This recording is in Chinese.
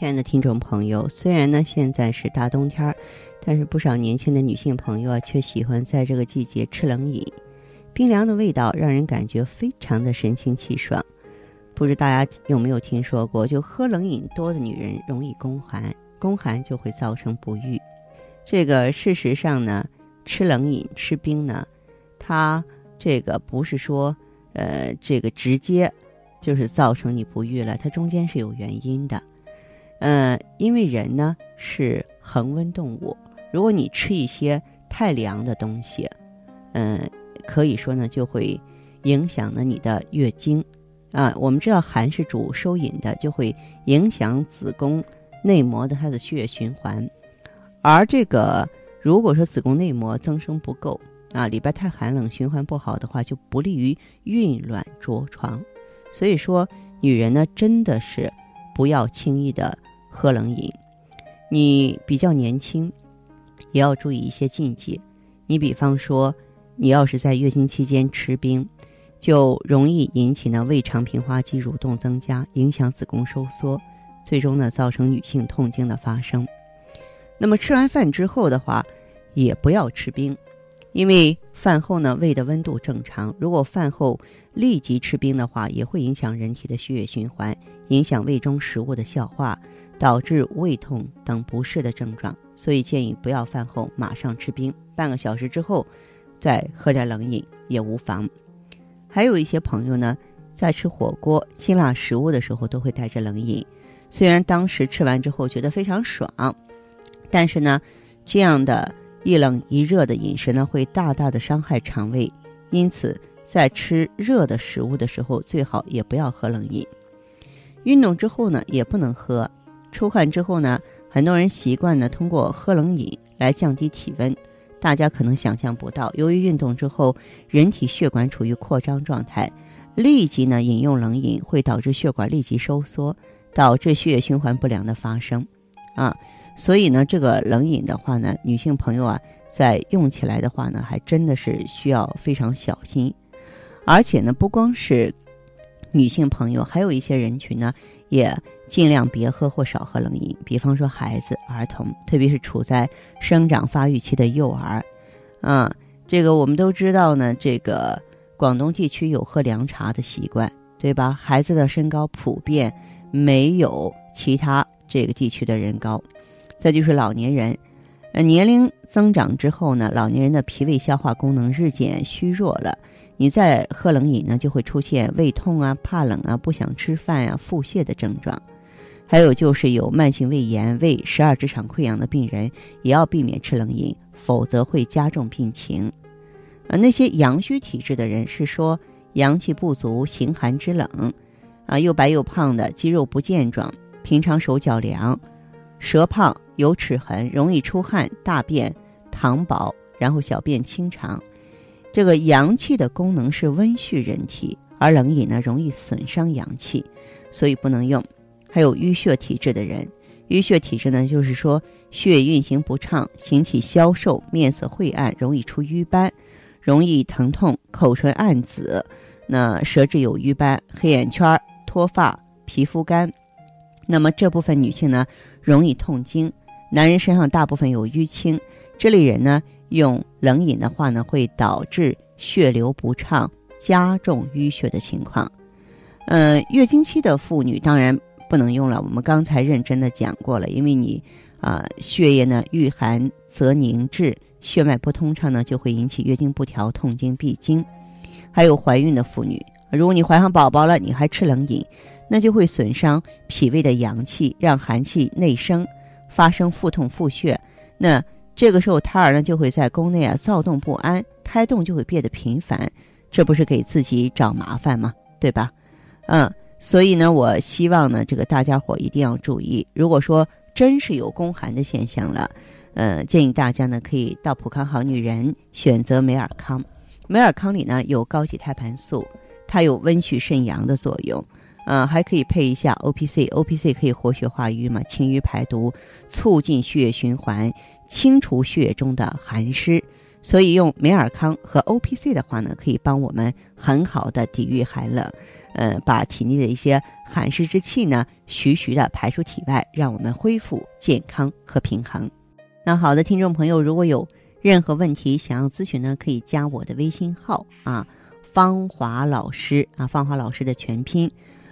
亲爱的听众朋友，虽然呢现在是大冬天儿，但是不少年轻的女性朋友啊，却喜欢在这个季节吃冷饮，冰凉的味道让人感觉非常的神清气爽。不知大家有没有听说过，就喝冷饮多的女人容易宫寒，宫寒就会造成不育。这个事实上呢，吃冷饮、吃冰呢，它这个不是说呃这个直接就是造成你不育了，它中间是有原因的。嗯，因为人呢是恒温动物，如果你吃一些太凉的东西，嗯，可以说呢就会影响了你的月经。啊，我们知道寒是主收引的，就会影响子宫内膜的它的血液循环。而这个如果说子宫内膜增生不够啊，里边太寒冷，循环不好的话，就不利于孕卵着床。所以说，女人呢真的是不要轻易的喝冷饮。你比较年轻，也要注意一些禁忌。你比方说，你要是在月经期间吃冰。就容易引起呢胃肠平滑肌蠕动增加，影响子宫收缩，最终呢造成女性痛经的发生。那么吃完饭之后的话，也不要吃冰，因为饭后呢胃的温度正常，如果饭后立即吃冰的话，也会影响人体的血液循环，影响胃中食物的消化，导致胃痛等不适的症状。所以建议不要饭后马上吃冰，半个小时之后再喝点冷饮也无妨。还有一些朋友呢，在吃火锅、辛辣食物的时候，都会带着冷饮。虽然当时吃完之后觉得非常爽，但是呢，这样的一冷一热的饮食呢，会大大的伤害肠胃。因此，在吃热的食物的时候，最好也不要喝冷饮。运动之后呢，也不能喝。出汗之后呢，很多人习惯呢通过喝冷饮来降低体温。大家可能想象不到，由于运动之后，人体血管处于扩张状态，立即呢饮用冷饮会导致血管立即收缩，导致血液循环不良的发生，啊，所以呢，这个冷饮的话呢，女性朋友啊，在用起来的话呢，还真的是需要非常小心，而且呢，不光是女性朋友，还有一些人群呢，也。尽量别喝或少喝冷饮，比方说孩子、儿童，特别是处在生长发育期的幼儿，啊，这个我们都知道呢。这个广东地区有喝凉茶的习惯，对吧？孩子的身高普遍没有其他这个地区的人高。再就是老年人，呃，年龄增长之后呢，老年人的脾胃消化功能日渐虚弱了，你再喝冷饮呢，就会出现胃痛啊、怕冷啊、不想吃饭啊、腹泻的症状。还有就是有慢性胃炎、胃十二指肠溃疡的病人，也要避免吃冷饮，否则会加重病情。呃，那些阳虚体质的人是说阳气不足、形寒之冷，啊，又白又胖的，肌肉不健壮，平常手脚凉，舌胖有齿痕，容易出汗、大便溏薄，然后小便清长。这个阳气的功能是温煦人体，而冷饮呢容易损伤阳气，所以不能用。还有淤血体质的人，淤血体质呢，就是说血运行不畅，形体消瘦，面色晦暗，容易出瘀斑，容易疼痛，口唇暗紫，那舌质有瘀斑，黑眼圈，脱发，皮肤干。那么这部分女性呢，容易痛经，男人身上大部分有淤青，这类人呢，用冷饮的话呢，会导致血流不畅，加重淤血的情况。嗯，月经期的妇女当然。不能用了，我们刚才认真的讲过了，因为你啊，血液呢遇寒则凝滞，血脉不通畅呢，就会引起月经不调、痛经、闭经。还有怀孕的妇女，如果你怀上宝宝了，你还吃冷饮，那就会损伤脾胃的阳气，让寒气内生，发生腹痛、腹泻。那这个时候胎儿呢就会在宫内啊躁动不安，胎动就会变得频繁，这不是给自己找麻烦吗？对吧？嗯。所以呢，我希望呢，这个大家伙一定要注意。如果说真是有宫寒的现象了。呃，建议大家呢可以到普康好女人选择美尔康。美尔康里呢有高级胎盘素，它有温煦肾阳的作用。呃，还可以配一下 O P C，O P C 可以活血化瘀嘛，清瘀排毒，促进血液循环，清除血液中的寒湿。所以用美尔康和 O P C 的话呢，可以帮我们很好的抵御寒冷，呃，把体内的一些寒湿之气呢，徐徐的排出体外，让我们恢复健康和平衡。那好的，听众朋友，如果有任何问题想要咨询呢，可以加我的微信号啊，芳华老师啊，芳华老师的全拼，